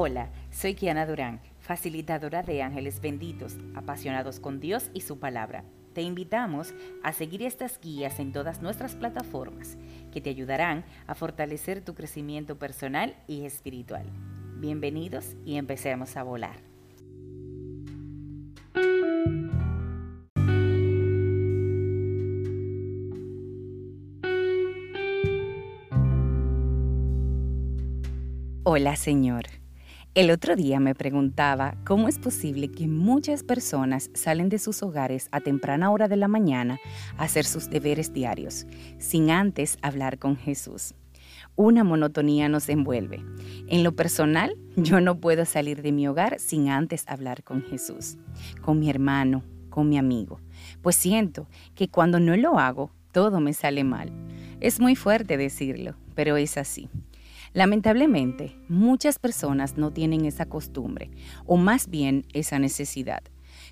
Hola, soy Kiana Durán, facilitadora de Ángeles Benditos, apasionados con Dios y su palabra. Te invitamos a seguir estas guías en todas nuestras plataformas que te ayudarán a fortalecer tu crecimiento personal y espiritual. Bienvenidos y empecemos a volar. Hola Señor. El otro día me preguntaba cómo es posible que muchas personas salen de sus hogares a temprana hora de la mañana a hacer sus deberes diarios, sin antes hablar con Jesús. Una monotonía nos envuelve. En lo personal, yo no puedo salir de mi hogar sin antes hablar con Jesús, con mi hermano, con mi amigo, pues siento que cuando no lo hago, todo me sale mal. Es muy fuerte decirlo, pero es así. Lamentablemente, muchas personas no tienen esa costumbre, o más bien esa necesidad.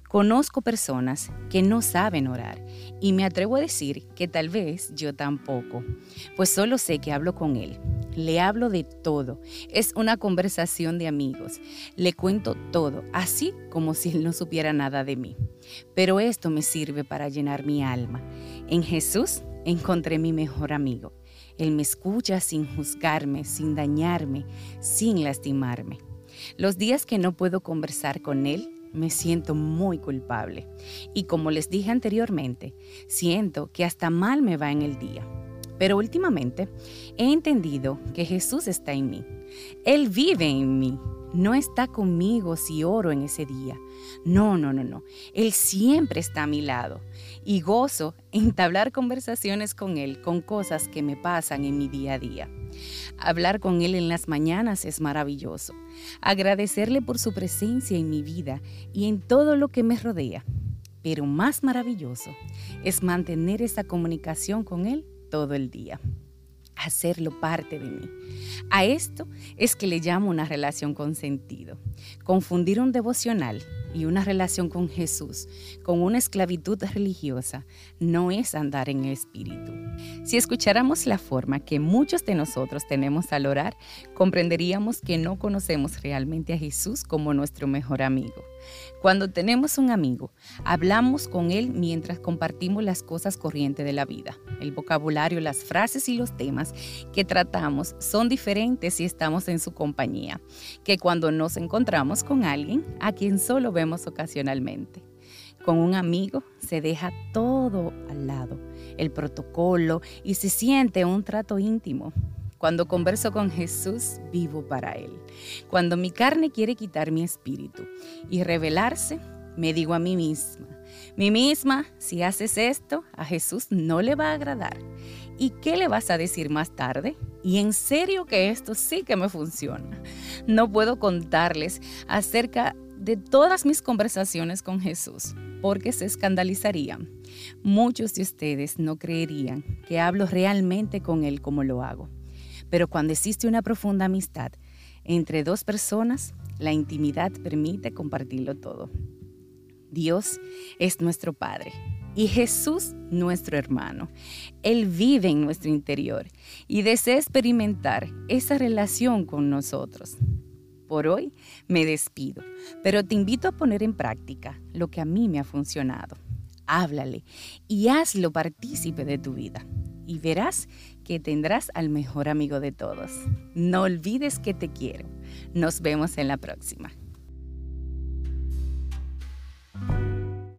Conozco personas que no saben orar y me atrevo a decir que tal vez yo tampoco, pues solo sé que hablo con él. Le hablo de todo, es una conversación de amigos, le cuento todo, así como si él no supiera nada de mí. Pero esto me sirve para llenar mi alma. En Jesús encontré mi mejor amigo él me escucha sin juzgarme, sin dañarme, sin lastimarme. Los días que no puedo conversar con Él, me siento muy culpable. Y como les dije anteriormente, siento que hasta mal me va en el día. Pero últimamente he entendido que Jesús está en mí. Él vive en mí no está conmigo si oro en ese día. No, no, no, no. Él siempre está a mi lado y gozo entablar conversaciones con Él con cosas que me pasan en mi día a día. Hablar con Él en las mañanas es maravilloso. Agradecerle por su presencia en mi vida y en todo lo que me rodea. Pero más maravilloso es mantener esa comunicación con Él todo el día hacerlo parte de mí. A esto es que le llamo una relación con sentido. Confundir un devocional y una relación con Jesús con una esclavitud religiosa no es andar en el espíritu. Si escucháramos la forma que muchos de nosotros tenemos al orar, comprenderíamos que no conocemos realmente a Jesús como nuestro mejor amigo. Cuando tenemos un amigo, hablamos con él mientras compartimos las cosas corrientes de la vida. El vocabulario, las frases y los temas que tratamos son diferentes si estamos en su compañía, que cuando nos encontramos con alguien a quien solo vemos ocasionalmente. Con un amigo se deja todo al lado, el protocolo, y se siente un trato íntimo. Cuando converso con Jesús, vivo para Él. Cuando mi carne quiere quitar mi espíritu y revelarse, me digo a mí misma, mi misma, si haces esto, a Jesús no le va a agradar. ¿Y qué le vas a decir más tarde? Y en serio que esto sí que me funciona. No puedo contarles acerca de todas mis conversaciones con Jesús, porque se escandalizarían. Muchos de ustedes no creerían que hablo realmente con Él como lo hago. Pero cuando existe una profunda amistad entre dos personas, la intimidad permite compartirlo todo. Dios es nuestro Padre y Jesús nuestro hermano. Él vive en nuestro interior y desea experimentar esa relación con nosotros. Por hoy me despido, pero te invito a poner en práctica lo que a mí me ha funcionado. Háblale y hazlo partícipe de tu vida y verás que tendrás al mejor amigo de todos. No olvides que te quiero. Nos vemos en la próxima.